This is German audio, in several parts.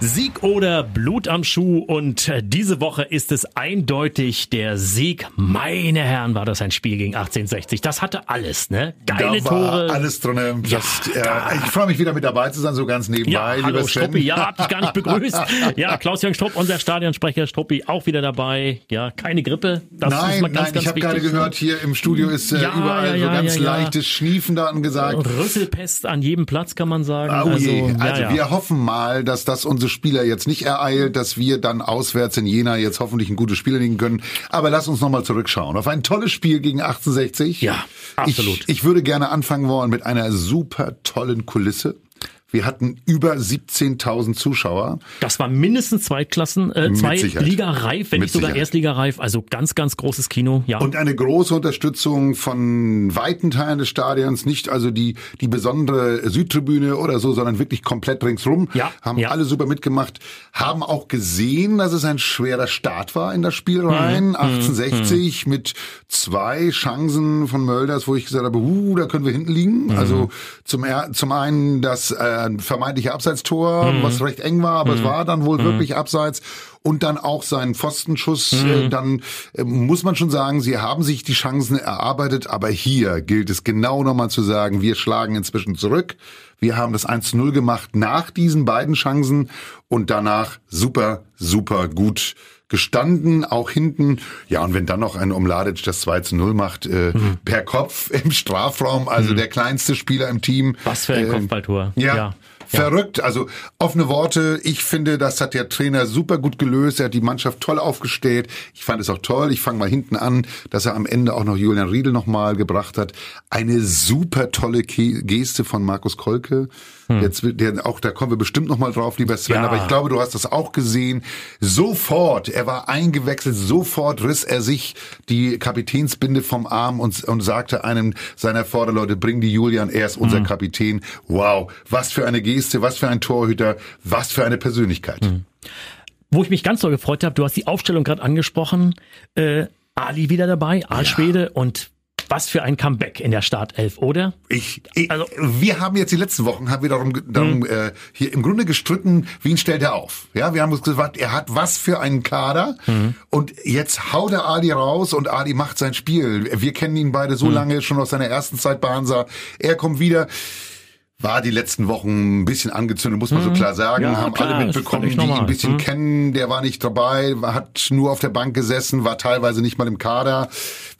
Sieg oder Blut am Schuh und äh, diese Woche ist es eindeutig der Sieg. Meine Herren, war das ein Spiel gegen 1860. Das hatte alles, ne? Geile da war Tore. alles drin. Ja, äh, ich freue mich wieder mit dabei zu sein, so ganz nebenbei. Ja, lieber hallo Sven. Struppi, ja, hab dich gar nicht begrüßt. Ja, Klaus-Jürgen Strupp, unser Stadionsprecher Struppi, auch wieder dabei. Ja, keine Grippe. Das ist Nein, mal ganz, nein, ganz ich habe gerade gehört, hier im Studio ist äh, Ja, überall ja, so ganz leichtes Schniefen da angesagt. Rüsselpest an jedem Platz, kann man sagen. Oh je. ja, Also ja. wir hoffen mal, dass das unsere Spieler jetzt nicht ereilt, dass wir dann auswärts in Jena jetzt hoffentlich ein gutes Spiel legen können. Aber lass uns nochmal zurückschauen auf ein tolles Spiel gegen 1860. Ja, absolut. Ich, ich würde gerne anfangen wollen mit einer super tollen Kulisse. Wir hatten über 17.000 Zuschauer. Das war mindestens Zweitklassen, äh, zwei Sicherheit. Liga reif, wenn Mit nicht sogar Sicherheit. Erstliga reif. Also ganz, ganz großes Kino. Ja. Und eine große Unterstützung von weiten Teilen des Stadions, nicht also die, die besondere Südtribüne oder so, sondern wirklich komplett ringsrum. Ja, Haben ja. alle super mitgemacht, haben auch gesehen, dass es ein schwerer Start war in das Spiel rein. Mhm. 1860 mit zwei Chancen von Mölders, wo ich gesagt habe, uh, da können wir hinten liegen. Mhm. Also zum, zum einen das äh, vermeintliche Abseitstor, Mhm. was recht eng war, aber es war dann wohl wirklich abseits. Und dann auch sein Pfostenschuss, Mhm. äh, dann äh, muss man schon sagen, sie haben sich die Chancen erarbeitet, aber hier gilt es genau nochmal zu sagen, wir schlagen inzwischen zurück. Wir haben das 1-0 gemacht nach diesen beiden Chancen und danach super, super gut gestanden, auch hinten. Ja, und wenn dann noch ein Omladic das 2 zu 0 macht, äh, Mhm. per Kopf im Strafraum, also der kleinste Spieler im Team. Was für ein äh, Kopfballtor. Ja, ja. verrückt. Also offene Worte. Ich finde, das hat der Trainer super gut gelöst. Er hat die Mannschaft toll aufgestellt. Ich fand es auch toll. Ich fange mal hinten an, dass er am Ende auch noch Julian Riedel nochmal gebracht hat. Eine super tolle Geste von Markus Kolke. Jetzt, will- der auch, da kommen wir bestimmt nochmal drauf, lieber Sven. Hm. Ja. Aber ich glaube, du hast das auch gesehen. Sofort, er war eingewechselt. Sofort riss er sich die Kapitänsbinde vom Arm und, und sagte einem seiner Vorderleute, bring die Julian, er ist Hm. unser Kapitän. Wow, was für eine Geste, was für ein Torhüter, was für eine Persönlichkeit. Hm. Wo ich mich ganz doll gefreut habe, du hast die Aufstellung gerade angesprochen. Äh, Ali wieder dabei, Aalschwede und was für ein Comeback in der Startelf, oder? Ich, ich, Also- wir haben jetzt die letzten Wochen haben wir darum, darum äh, hier im Grunde gestritten, wen stellt er auf? Ja, wir haben uns gesagt, er hat was für einen Kader und jetzt haut er Ali raus und Ali macht sein Spiel. Wir kennen ihn beide so lange schon aus seiner ersten Zeit bei Hansa. Er kommt wieder. War die letzten Wochen ein bisschen angezündet, muss man so klar sagen. Ja, haben klar, alle mitbekommen, die ihn ein bisschen Mhm. kennen. Der war nicht dabei, hat nur auf der Bank gesessen, war teilweise nicht mal im Kader,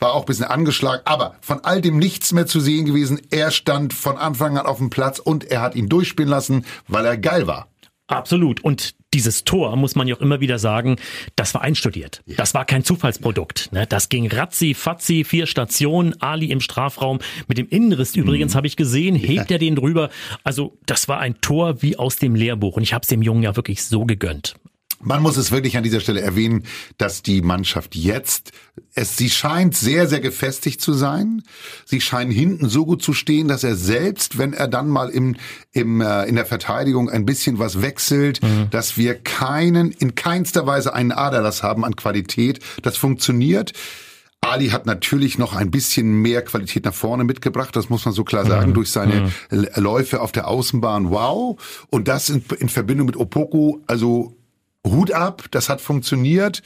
war auch ein bisschen angeschlagen. Aber von all dem nichts mehr zu sehen gewesen. Er stand von Anfang an auf dem Platz und er hat ihn durchspielen lassen, weil er geil war. Absolut. Und dieses Tor, muss man ja auch immer wieder sagen, das war einstudiert. Das war kein Zufallsprodukt. Ne? Das ging ratzi, fatzi, vier Stationen, Ali im Strafraum. Mit dem Innenriss übrigens habe ich gesehen, hebt er den drüber. Also das war ein Tor wie aus dem Lehrbuch. Und ich habe es dem Jungen ja wirklich so gegönnt. Man muss es wirklich an dieser Stelle erwähnen, dass die Mannschaft jetzt, es, sie scheint sehr, sehr gefestigt zu sein. Sie scheinen hinten so gut zu stehen, dass er selbst, wenn er dann mal im, im, äh, in der Verteidigung ein bisschen was wechselt, dass wir keinen, in keinster Weise einen Aderlass haben an Qualität. Das funktioniert. Ali hat natürlich noch ein bisschen mehr Qualität nach vorne mitgebracht, das muss man so klar sagen, durch seine L- Läufe auf der Außenbahn. Wow. Und das in, in Verbindung mit Opoku, also Hut ab, das hat funktioniert.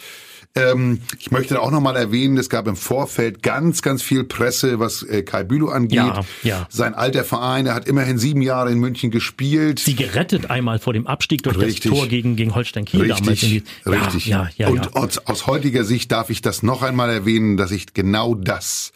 Ähm, ich möchte auch nochmal erwähnen, es gab im Vorfeld ganz, ganz viel Presse, was äh, Kai Bülow angeht. Ja, ja. Sein alter Verein, er hat immerhin sieben Jahre in München gespielt. Sie gerettet einmal vor dem Abstieg durch Richtig. das Tor gegen, gegen Holstein Kiel damals. In Richtig, die, richtig. Ja, ja, ja, und ja. Aus, aus heutiger Sicht darf ich das noch einmal erwähnen, dass ich genau das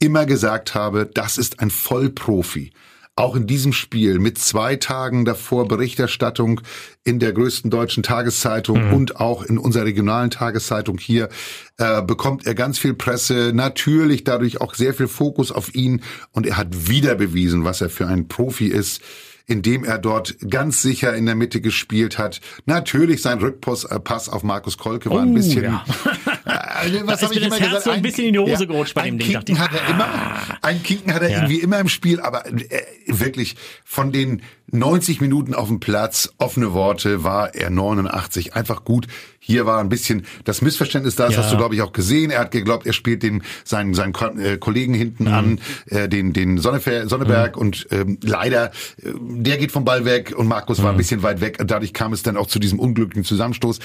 immer gesagt habe, das ist ein Vollprofi. Auch in diesem Spiel mit zwei Tagen davor Berichterstattung in der größten deutschen Tageszeitung und auch in unserer regionalen Tageszeitung hier äh, bekommt er ganz viel Presse, natürlich dadurch auch sehr viel Fokus auf ihn und er hat wieder bewiesen, was er für ein Profi ist indem er dort ganz sicher in der Mitte gespielt hat. Natürlich sein Rückpass äh, auf Markus Kolke war ein Oh, bisschen, ja. Also, Das ist mir das Herz so ein bisschen in die Hose gerutscht bei ein dem Ding, Kinken ich. hat er immer, ein Kinken hat er Ja. irgendwie immer im Spiel, aber äh, wirklich von den 90 Minuten auf dem Platz, offene Worte, war er 89, einfach gut. Hier war ein bisschen das Missverständnis da, das Ja. hast du glaube ich auch gesehen. Er hat geglaubt, er spielt den seinen seinen Ko äh, Kollegen hinten Mhm. an, äh, den den Sonnefer Sonneberg und ähm, leider äh, der geht vom Ball weg und Markus Mhm. war ein bisschen weit weg. Dadurch kam es dann auch zu diesem unglücklichen Zusammenstoß.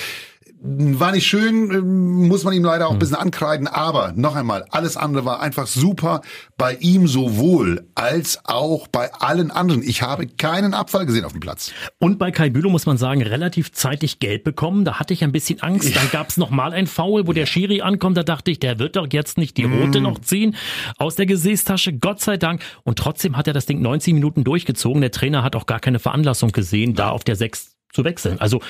War nicht schön, ähm, muss man ihm leider auch ein bisschen ankreiden, aber noch einmal, alles andere war einfach super bei ihm sowohl als auch bei allen anderen. Ich habe keinen Abfall gesehen auf dem Platz. Und bei Kai Bülow muss man sagen, relativ zeitig gelb bekommen. Da hatte ich ein bisschen Angst. Dann gab es noch mal ein Foul, wo der Schiri ankommt. Da dachte ich, der wird doch jetzt nicht die rote Mm. noch ziehen aus der Gesäßtasche. Gott sei Dank. Und trotzdem hat er das Ding 90 Minuten durchgezogen. Der Trainer hat auch gar keine Veranlassung gesehen, da auf der 6 zu wechseln. Also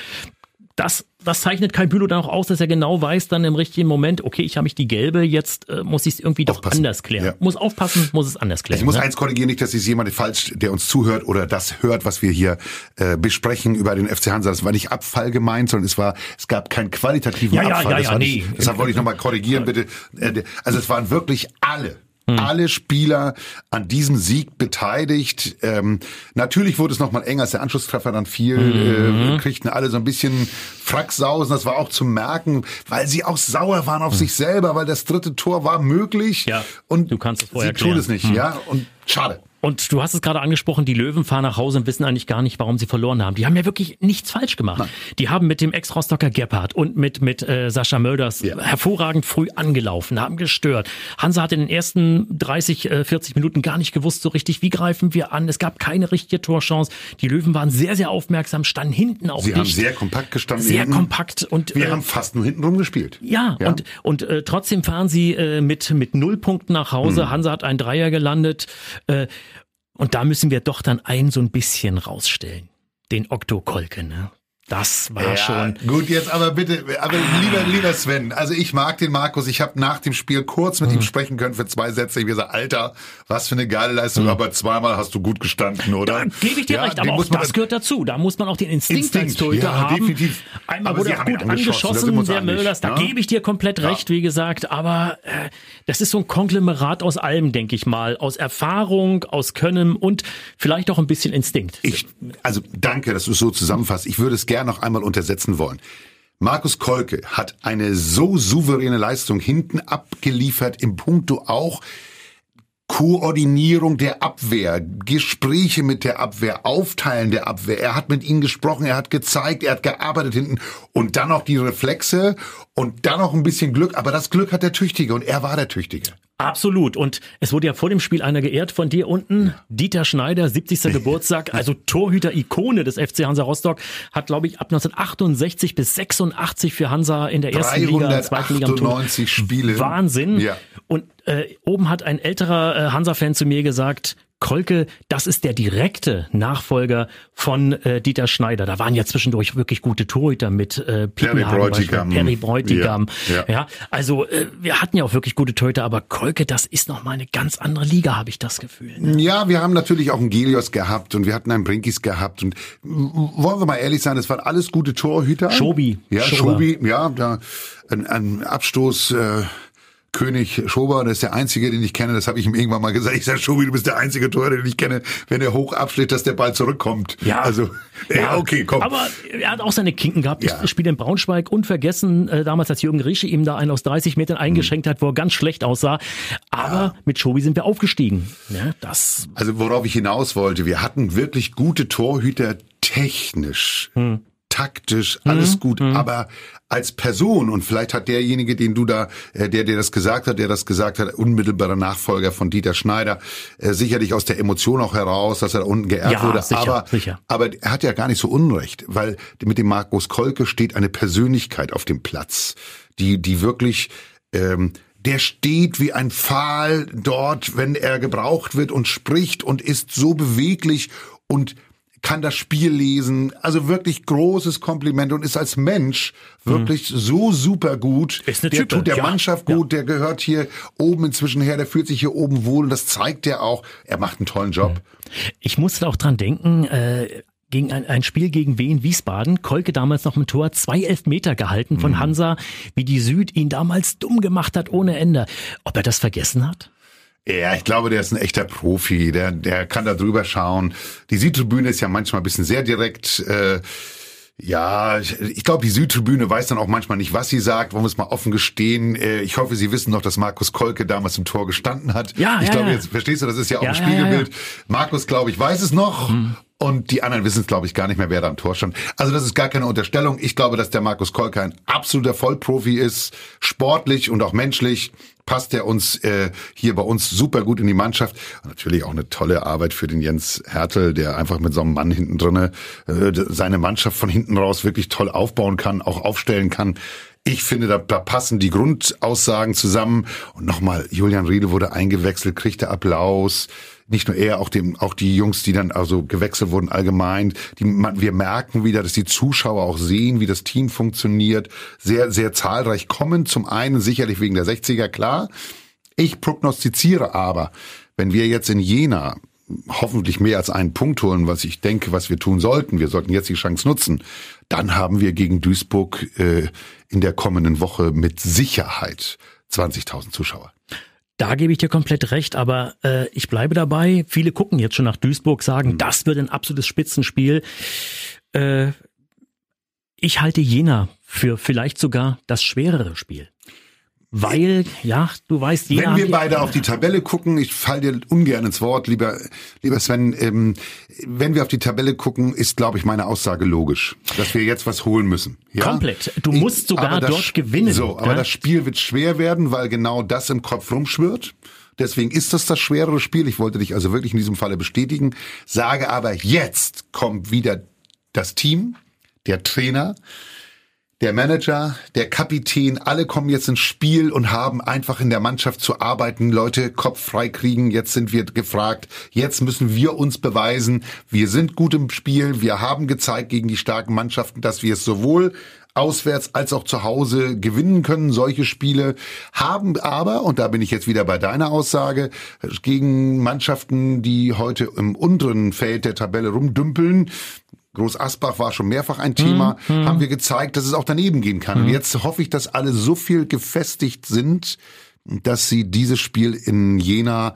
das, das zeichnet Kai Bülow dann auch aus, dass er genau weiß dann im richtigen Moment, okay, ich habe mich die gelbe, jetzt äh, muss ich es irgendwie doch Aufpassen. anders klären. Ja. Muss aufpassen, muss es anders klären. Ich muss ne? eins korrigieren, nicht, dass es jemand falsch, der uns zuhört oder das hört, was wir hier äh, besprechen über den FC Hansa. Das war nicht Abfall gemeint, sondern es war, es gab keinen qualitativen Ja, ja, Abfall. ja, das ja, war nee. nicht, deshalb wollte ich nochmal korrigieren, bitte. Äh, Also es waren wirklich alle. Hm. Alle Spieler an diesem Sieg beteiligt. Ähm, natürlich wurde es nochmal enger, als der Anschlusstreffer dann fiel, Mhm. äh, kriegten alle so ein bisschen Fracksausen. Das war auch zu merken, weil sie auch sauer waren auf sich selber, weil das dritte Tor war möglich. Hm. Ja, und du kannst es vorher sie tun es nicht, ja. Und schade. Und du hast es gerade angesprochen, die Löwen fahren nach Hause und wissen eigentlich gar nicht, warum sie verloren haben. Die haben ja wirklich nichts falsch gemacht. Die haben mit dem Ex-Rostocker Gebhardt und mit, mit äh, Sascha Mölders Ja. hervorragend früh angelaufen, haben gestört. Hansa hat in den ersten 30, äh, 40 Minuten gar nicht gewusst so richtig, wie greifen wir an. Es gab keine richtige Torchance. Die Löwen waren sehr, sehr aufmerksam, standen hinten auch Sie haben dicht. sehr kompakt gestanden. sehr hinten. kompakt und Wir äh, haben fast nur hinten rum gespielt. ja, Ja. und und äh, trotzdem fahren sie äh, mit mit null Punkten nach Hm. Hause. Hansa hat einen Dreier gelandet äh, und da müssen wir doch dann einen so ein bisschen rausstellen, den Okto Kolke. Ne? Das war schon. Gut, jetzt aber bitte, aber lieber, lieber Sven, also ich mag den Markus, ich habe nach dem Spiel kurz mit Hm. ihm sprechen können für zwei Sätze. Ich habe gesagt, Alter, was für eine geile Leistung, aber zweimal hast du gut gestanden, oder? Da gebe ich dir Ja, recht, aber auch muss man das gehört dazu. Da muss man auch den Instinkt, Instinkt, ja, haben. definitiv. Einmal Aber wurde auch gut angeschossen, der einig, Mölders. Da ja. gebe ich dir komplett Ja. recht, wie gesagt. Aber äh, das ist so ein Konglomerat aus allem, denke ich mal. Aus Erfahrung, aus Können und vielleicht auch ein bisschen Instinkt. Ich, also danke, dass du es so zusammenfasst. Ich würde es gern noch einmal untersetzen wollen. Markus Kolke hat eine so souveräne Leistung hinten abgeliefert, im Punkto auch Koordinierung der Abwehr, Gespräche mit der Abwehr, Aufteilen der Abwehr. Er hat mit ihnen gesprochen, er hat gezeigt, er hat gearbeitet hinten und dann noch die Reflexe und dann noch ein bisschen Glück. Aber das Glück hat der Tüchtige und er war der Tüchtige. Absolut. Und es wurde ja vor dem Spiel einer geehrt von dir unten. Dieter Schneider, 70. Geburtstag, also Torhüter-Ikone des FC Hansa Rostock, hat, glaube ich, ab 1968 bis 86 für Hansa in der ersten Liga, zweiten Liga am Tor. 398 Spiele. Wahnsinn. Ja. Und äh, oben hat ein älterer äh, Hansa-Fan zu mir gesagt, Kolke, das ist der direkte Nachfolger von äh, Dieter Schneider. Da waren ja zwischendurch wirklich gute Torhüter mit äh, Piepenhagen Bräutigam. Perry Bräutigam. Ja, Ja, ja. also äh, wir hatten ja auch wirklich gute Torhüter, aber Kolke, das ist noch mal eine ganz andere Liga, habe ich das Gefühl. Ne? Ja, wir haben natürlich auch einen Gelios gehabt und wir hatten einen Brinkis gehabt und wollen wir mal ehrlich sein, das waren alles gute Torhüter. Schobi. Ja, Schober. Schobi, ja, da ein, ein Abstoß äh, König Schober, das ist der einzige, den ich kenne, das habe ich ihm irgendwann mal gesagt. Ich sage, Schobi, du bist der einzige Torhüter, den ich kenne, wenn er hoch abschlägt, dass der Ball zurückkommt. Also, ja, okay, komm. Aber er hat auch seine Kinken gehabt. Ja. Ich spiele in Braunschweig unvergessen, äh, damals, als Jürgen Riesche ihm da einen aus 30 Metern eingeschenkt hat, wo er ganz schlecht aussah. Aber mit Schobi sind wir aufgestiegen. Ja, das Also worauf ich hinaus wollte, wir hatten wirklich gute Torhüter technisch, Hm. Taktisch, alles gut, aber als Person und vielleicht hat derjenige, den du da, äh, der der das gesagt hat, der das gesagt hat, unmittelbarer Nachfolger von Dieter Schneider, äh, sicherlich aus der Emotion auch heraus, dass er da unten geehrt Ja, wurde, sicher, aber sicher. aber er hat ja gar nicht so unrecht, weil mit dem Markus Kolke steht eine Persönlichkeit auf dem Platz, die die wirklich ähm, der steht wie ein Pfahl dort, wenn er gebraucht wird und spricht und ist so beweglich und kann das Spiel lesen. Also wirklich großes Kompliment und ist als Mensch wirklich so super gut. Mhm. Ist eine der Type, tut der ja, Mannschaft ja. gut, der gehört hier oben inzwischen her, der fühlt sich hier oben wohl und das zeigt er auch. Er macht einen tollen Job. Ich musste auch dran denken, äh, gegen ein, ein Spiel gegen Wien Wiesbaden. Kolke damals noch im Tor, zwei Elfmeter gehalten von mhm. Hansa, wie die Süd ihn damals dumm gemacht hat ohne Ende. Ob er das vergessen hat? Ja, ich glaube, der ist ein echter Profi. Der, der kann da drüber schauen. Die Südtribüne ist ja manchmal ein bisschen sehr direkt. Äh, ja, ich glaube, die Südtribüne weiß dann auch manchmal nicht, was sie sagt. Wollen wir es mal offen gestehen? Äh, ich hoffe, Sie wissen noch, dass Markus Kolke damals im Tor gestanden hat. Ja, ich ja, glaube, ja. jetzt verstehst du, das ist ja auch ja, ein Spiegelbild. Markus, glaube ich, weiß es noch. Hm. Und die anderen wissen es, glaube ich, gar nicht mehr, wer da am Tor stand. Also das ist gar keine Unterstellung. Ich glaube, dass der Markus Kolke ein absoluter Vollprofi ist, sportlich und auch menschlich passt er uns äh, hier bei uns super gut in die Mannschaft. Natürlich auch eine tolle Arbeit für den Jens Hertel, der einfach mit so einem Mann hinten drinne äh, seine Mannschaft von hinten raus wirklich toll aufbauen kann, auch aufstellen kann. Ich finde, da, da passen die Grundaussagen zusammen. Und nochmal, Julian Riede wurde eingewechselt, kriegte Applaus nicht nur er, auch dem, auch die Jungs, die dann also gewechselt wurden allgemein. Die, man, wir merken wieder, dass die Zuschauer auch sehen, wie das Team funktioniert. Sehr, sehr zahlreich kommen. Zum einen sicherlich wegen der 60er, klar. Ich prognostiziere aber, wenn wir jetzt in Jena hoffentlich mehr als einen Punkt holen, was ich denke, was wir tun sollten. Wir sollten jetzt die Chance nutzen. Dann haben wir gegen Duisburg äh, in der kommenden Woche mit Sicherheit 20.000 Zuschauer. Da gebe ich dir komplett recht, aber äh, ich bleibe dabei. Viele gucken jetzt schon nach Duisburg, sagen, mhm. das wird ein absolutes Spitzenspiel. Äh, ich halte Jena für vielleicht sogar das schwerere Spiel. Weil, ja, du weißt, jeder Wenn wir beide auf die Tabelle gucken, ich fall dir ungern ins Wort, lieber, lieber Sven, ähm, wenn wir auf die Tabelle gucken, ist, glaube ich, meine Aussage logisch, dass wir jetzt was holen müssen. Ja? Komplett. Du musst sogar das, dort gewinnen. So, aber ja? das Spiel wird schwer werden, weil genau das im Kopf rumschwirrt. Deswegen ist das das schwerere Spiel. Ich wollte dich also wirklich in diesem Falle bestätigen. Sage aber, jetzt kommt wieder das Team, der Trainer, der Manager, der Kapitän, alle kommen jetzt ins Spiel und haben einfach in der Mannschaft zu arbeiten, Leute Kopf frei kriegen. Jetzt sind wir gefragt. Jetzt müssen wir uns beweisen. Wir sind gut im Spiel. Wir haben gezeigt gegen die starken Mannschaften, dass wir es sowohl auswärts als auch zu Hause gewinnen können. Solche Spiele haben aber, und da bin ich jetzt wieder bei deiner Aussage, gegen Mannschaften, die heute im unteren Feld der Tabelle rumdümpeln, Groß Asbach war schon mehrfach ein Thema, hm, haben wir gezeigt, dass es auch daneben gehen kann. Hm. Und jetzt hoffe ich, dass alle so viel gefestigt sind, dass sie dieses Spiel in Jena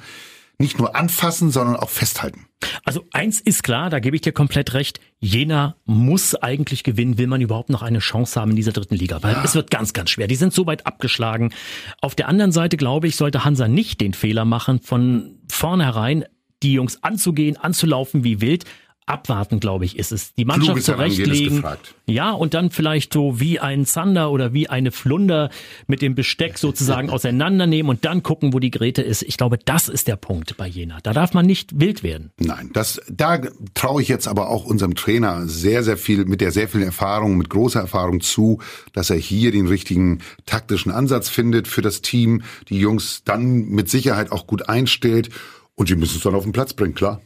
nicht nur anfassen, sondern auch festhalten. Also eins ist klar, da gebe ich dir komplett recht. Jena muss eigentlich gewinnen, will man überhaupt noch eine Chance haben in dieser dritten Liga, weil ja. es wird ganz, ganz schwer. Die sind so weit abgeschlagen. Auf der anderen Seite glaube ich, sollte Hansa nicht den Fehler machen, von vornherein die Jungs anzugehen, anzulaufen wie wild, abwarten, glaube ich, ist es. Die Mannschaft zurechtlegen. Ja, und dann vielleicht so wie ein Zander oder wie eine Flunder mit dem Besteck sozusagen auseinandernehmen und dann gucken, wo die Grete ist. Ich glaube, das ist der Punkt bei Jena. Da darf man nicht wild werden. Nein, das, da traue ich jetzt aber auch unserem Trainer sehr, sehr viel, mit der sehr viel Erfahrung, mit großer Erfahrung zu, dass er hier den richtigen taktischen Ansatz findet für das Team, die Jungs dann mit Sicherheit auch gut einstellt und sie müssen es dann auf den Platz bringen, klar.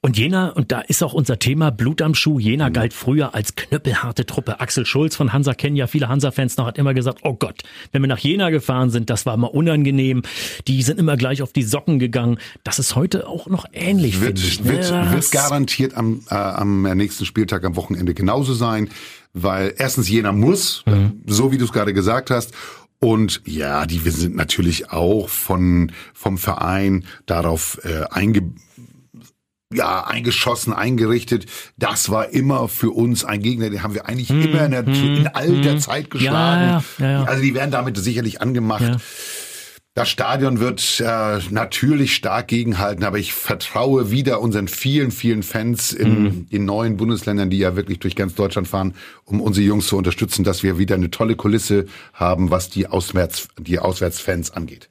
Und Jena, und da ist auch unser Thema Blut am Schuh. Jena galt früher als knüppelharte Truppe. Axel Schulz von Hansa kennen ja viele Hansa-Fans noch, hat immer gesagt, oh Gott, wenn wir nach Jena gefahren sind, das war immer unangenehm. Die sind immer gleich auf die Socken gegangen. Das ist heute auch noch ähnlich, wird, ich. Wird, wird garantiert am, äh, am nächsten Spieltag am Wochenende genauso sein, weil erstens Jena muss, mhm. so wie du es gerade gesagt hast, und ja, die wir sind natürlich auch von vom Verein darauf äh, einge ja, eingeschossen, eingerichtet. Das war immer für uns ein Gegner, den haben wir eigentlich hm, immer in, der, hm, in all der hm. Zeit geschlagen. Ja, ja, ja, also die werden damit sicherlich angemacht. Das Stadion wird äh, natürlich stark gegenhalten, aber ich vertraue wieder unseren vielen, vielen Fans in mhm. den neuen Bundesländern, die ja wirklich durch ganz Deutschland fahren, um unsere Jungs zu unterstützen, dass wir wieder eine tolle Kulisse haben, was die Auswärts, die Auswärtsfans angeht.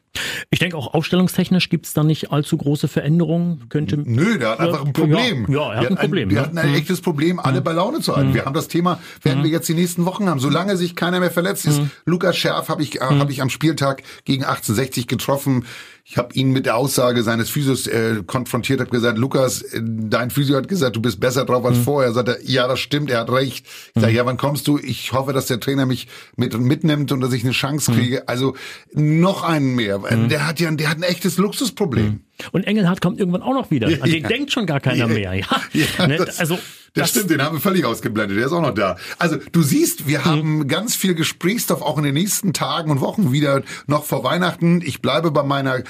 Ich denke auch aufstellungstechnisch gibt es da nicht allzu große Veränderungen. Könnte Nö, der hat einfach ein Problem. Ja, ja er hat ein Problem. wir hatten ein mhm. echtes Problem, alle mhm. bei Laune zu halten. Mhm. Wir haben das Thema, werden mhm. wir jetzt die nächsten Wochen haben, solange sich keiner mehr verletzt ist. Mhm. Lukas Scherf habe ich, äh, hab ich am Spieltag gegen 1860 getroffen. Ich habe ihn mit der Aussage seines Physios äh, konfrontiert, habe gesagt, Lukas, äh, dein Physio hat gesagt, du bist besser drauf als mhm. vorher. Sagt er, ja, das stimmt, er hat recht. Ich sage, ja, wann kommst du? Ich hoffe, dass der Trainer mich mit mitnimmt und dass ich eine Chance kriege. Also noch einen mehr Mhm. Der hat ja, der hat ein echtes Luxusproblem. Und Engelhardt kommt irgendwann auch noch wieder. An den denkt schon gar keiner ja. mehr. Ja, ja ne? das, also das, das, stimmt, den haben wir völlig ausgeblendet. Der ist auch noch da. Also du siehst, wir mhm. haben ganz viel Gesprächsstoff auch in den nächsten Tagen und Wochen wieder noch vor Weihnachten. Ich bleibe bei meiner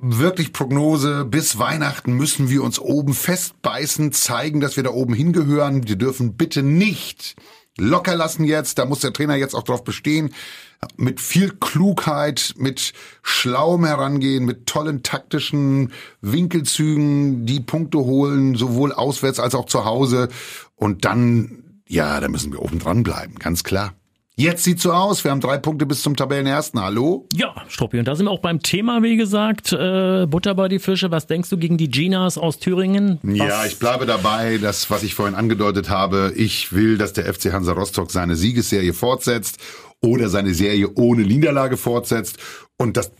wirklich Prognose, bis Weihnachten müssen wir uns oben festbeißen, zeigen, dass wir da oben hingehören. Wir dürfen bitte nicht locker lassen jetzt, da muss der Trainer jetzt auch drauf bestehen, mit viel Klugheit, mit schlauem Herangehen, mit tollen taktischen Winkelzügen die Punkte holen, sowohl auswärts als auch zu Hause. Und dann, ja, da müssen wir oben dran bleiben, ganz klar. Jetzt sieht's so aus. Wir haben drei Punkte bis zum Tabellenersten. Hallo? Ja, Struppi. Und da sind wir auch beim Thema, wie gesagt. Äh, Butter bei die Fische. Was denkst du gegen die Ginas aus Thüringen? Was? Ja, ich bleibe dabei, das, was ich vorhin angedeutet habe. Ich will, dass der FC Hansa Rostock seine Siegesserie fortsetzt oder seine Serie ohne Niederlage fortsetzt. Und das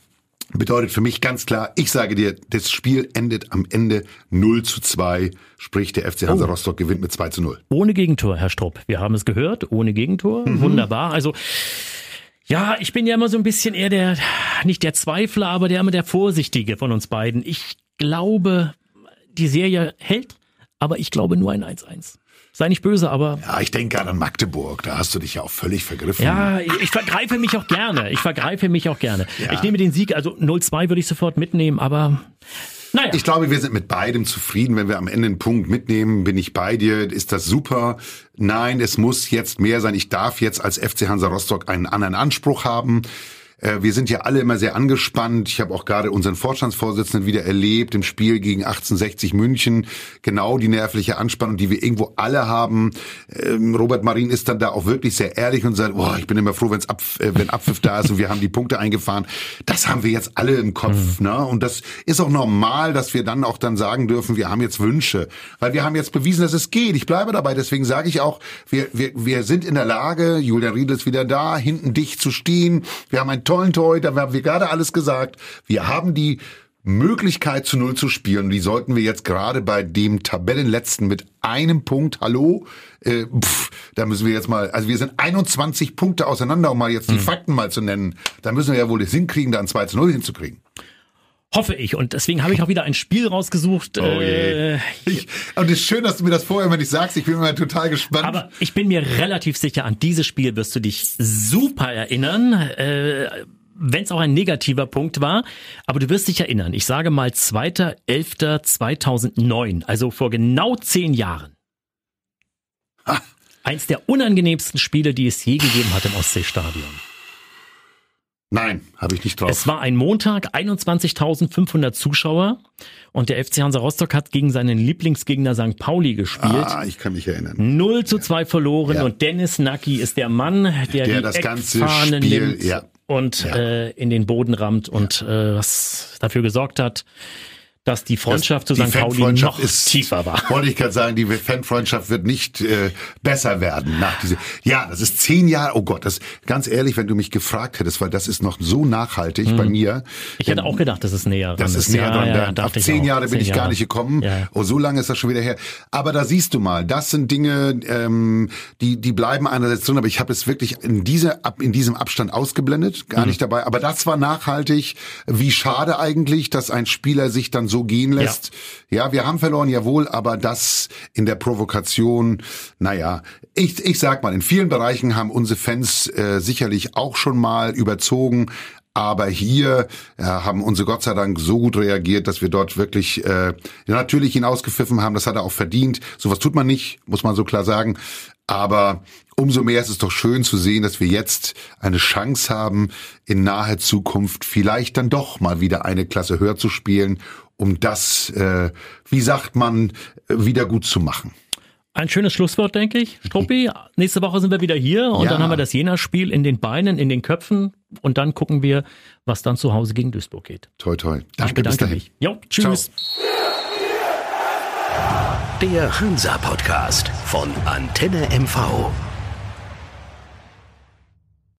bedeutet für mich ganz klar, ich sage dir, das Spiel endet am Ende 0 zu 2, sprich der FC Hansa oh. Rostock gewinnt mit 2 zu 0. Ohne Gegentor, Herr Strupp. Wir haben es gehört, ohne Gegentor. Mhm. Wunderbar. Also ja, ich bin ja immer so ein bisschen eher der, nicht der Zweifler, aber der immer der Vorsichtige von uns beiden. Ich glaube, die Serie hält, aber ich glaube nur ein 1-1. Sei nicht böse, aber. Ja, ich denke gerade an Magdeburg. Da hast du dich ja auch völlig vergriffen. Ja, ich, ich vergreife mich auch gerne. Ich vergreife mich auch gerne. Ja. Ich nehme den Sieg, also 0-2 würde ich sofort mitnehmen, aber. Naja. Ich glaube, wir sind mit beidem zufrieden. Wenn wir am Ende einen Punkt mitnehmen, bin ich bei dir. Ist das super? Nein, es muss jetzt mehr sein. Ich darf jetzt als FC Hansa Rostock einen anderen Anspruch haben. Äh, wir sind ja alle immer sehr angespannt. Ich habe auch gerade unseren Vorstandsvorsitzenden wieder erlebt im Spiel gegen 1860 München. Genau die nervliche Anspannung, die wir irgendwo alle haben. Ähm, Robert Marin ist dann da auch wirklich sehr ehrlich und sagt, boah, ich bin immer froh, wenn's ab, äh, wenn Abpfiff da ist und wir haben die Punkte eingefahren. Das haben wir jetzt alle im Kopf. Mhm. Ne? Und das ist auch normal, dass wir dann auch dann sagen dürfen, wir haben jetzt Wünsche. Weil wir haben jetzt bewiesen, dass es geht. Ich bleibe dabei. Deswegen sage ich auch, wir, wir, wir sind in der Lage, Julian Riedel ist wieder da, hinten dicht zu stehen. Wir haben ein tollen Torhüter, wir haben wir gerade alles gesagt. Wir haben die Möglichkeit zu Null zu spielen. Die sollten wir jetzt gerade bei dem Tabellenletzten mit einem Punkt, hallo, äh, pff, da müssen wir jetzt mal, also wir sind 21 Punkte auseinander, um mal jetzt die mhm. Fakten mal zu nennen. Da müssen wir ja wohl das hinkriegen, da ein 2 zu 0 hinzukriegen. Hoffe ich. Und deswegen habe ich auch wieder ein Spiel rausgesucht. Oh je. Äh, ich, und es ist schön, dass du mir das vorher immer nicht sagst. Ich bin immer total gespannt. Aber ich bin mir relativ sicher, an dieses Spiel wirst du dich super erinnern. Äh, wenn es auch ein negativer Punkt war. Aber du wirst dich erinnern, ich sage mal 2.11.2009, also vor genau zehn Jahren. Ha. Eins der unangenehmsten Spiele, die es je gegeben hat im Ostseestadion. Nein, habe ich nicht drauf. Es war ein Montag, 21.500 Zuschauer und der FC Hansa Rostock hat gegen seinen Lieblingsgegner St. Pauli gespielt. Ah, ich kann mich erinnern. 0 zu 2 verloren ja. und Dennis Nacki ist der Mann, der, der die das ganze Spiel, nimmt. Ja und ja. äh, in den Boden rammt und äh, was dafür gesorgt hat, dass die Freundschaft das, zu St. Pauli noch ist, tiefer war. Wollte ich gerade sagen, die Fanfreundschaft wird nicht äh, besser werden nach diese. Ja, das ist zehn Jahre. Oh Gott, das ganz ehrlich, wenn du mich gefragt hättest, weil das ist noch so nachhaltig mhm. bei mir. Ich hätte auch gedacht, das ist näher. Das ist näher ja, dran. Ja, auf zehn Jahre bin zehn ich Jahre. gar nicht gekommen. Ja. Oh, so lange ist das schon wieder her. Aber da siehst du mal, das sind Dinge, ähm, die die bleiben einerseits drin, aber ich habe es wirklich in dieser in diesem Abstand ausgeblendet, gar mhm. nicht dabei. Aber das war nachhaltig. Wie schade eigentlich, dass ein Spieler sich dann so so gehen lässt. Ja. ja, wir haben verloren, jawohl, aber das in der Provokation, naja, ich, ich sag mal, in vielen Bereichen haben unsere Fans äh, sicherlich auch schon mal überzogen, aber hier äh, haben unsere Gott sei Dank so gut reagiert, dass wir dort wirklich äh, natürlich ihn ausgepfiffen haben. Das hat er auch verdient. Sowas tut man nicht, muss man so klar sagen. Aber umso mehr ist es doch schön zu sehen, dass wir jetzt eine Chance haben, in naher Zukunft vielleicht dann doch mal wieder eine Klasse höher zu spielen um das, äh, wie sagt man, wieder gut zu machen. Ein schönes Schlusswort, denke ich. Struppi, nächste Woche sind wir wieder hier und ja. dann haben wir das Jena-Spiel in den Beinen, in den Köpfen und dann gucken wir, was dann zu Hause gegen Duisburg geht. Toi, toi. Danke, ich bedanke mich. Jo, tschüss. Ciao. Der Hansa-Podcast von Antenne MV.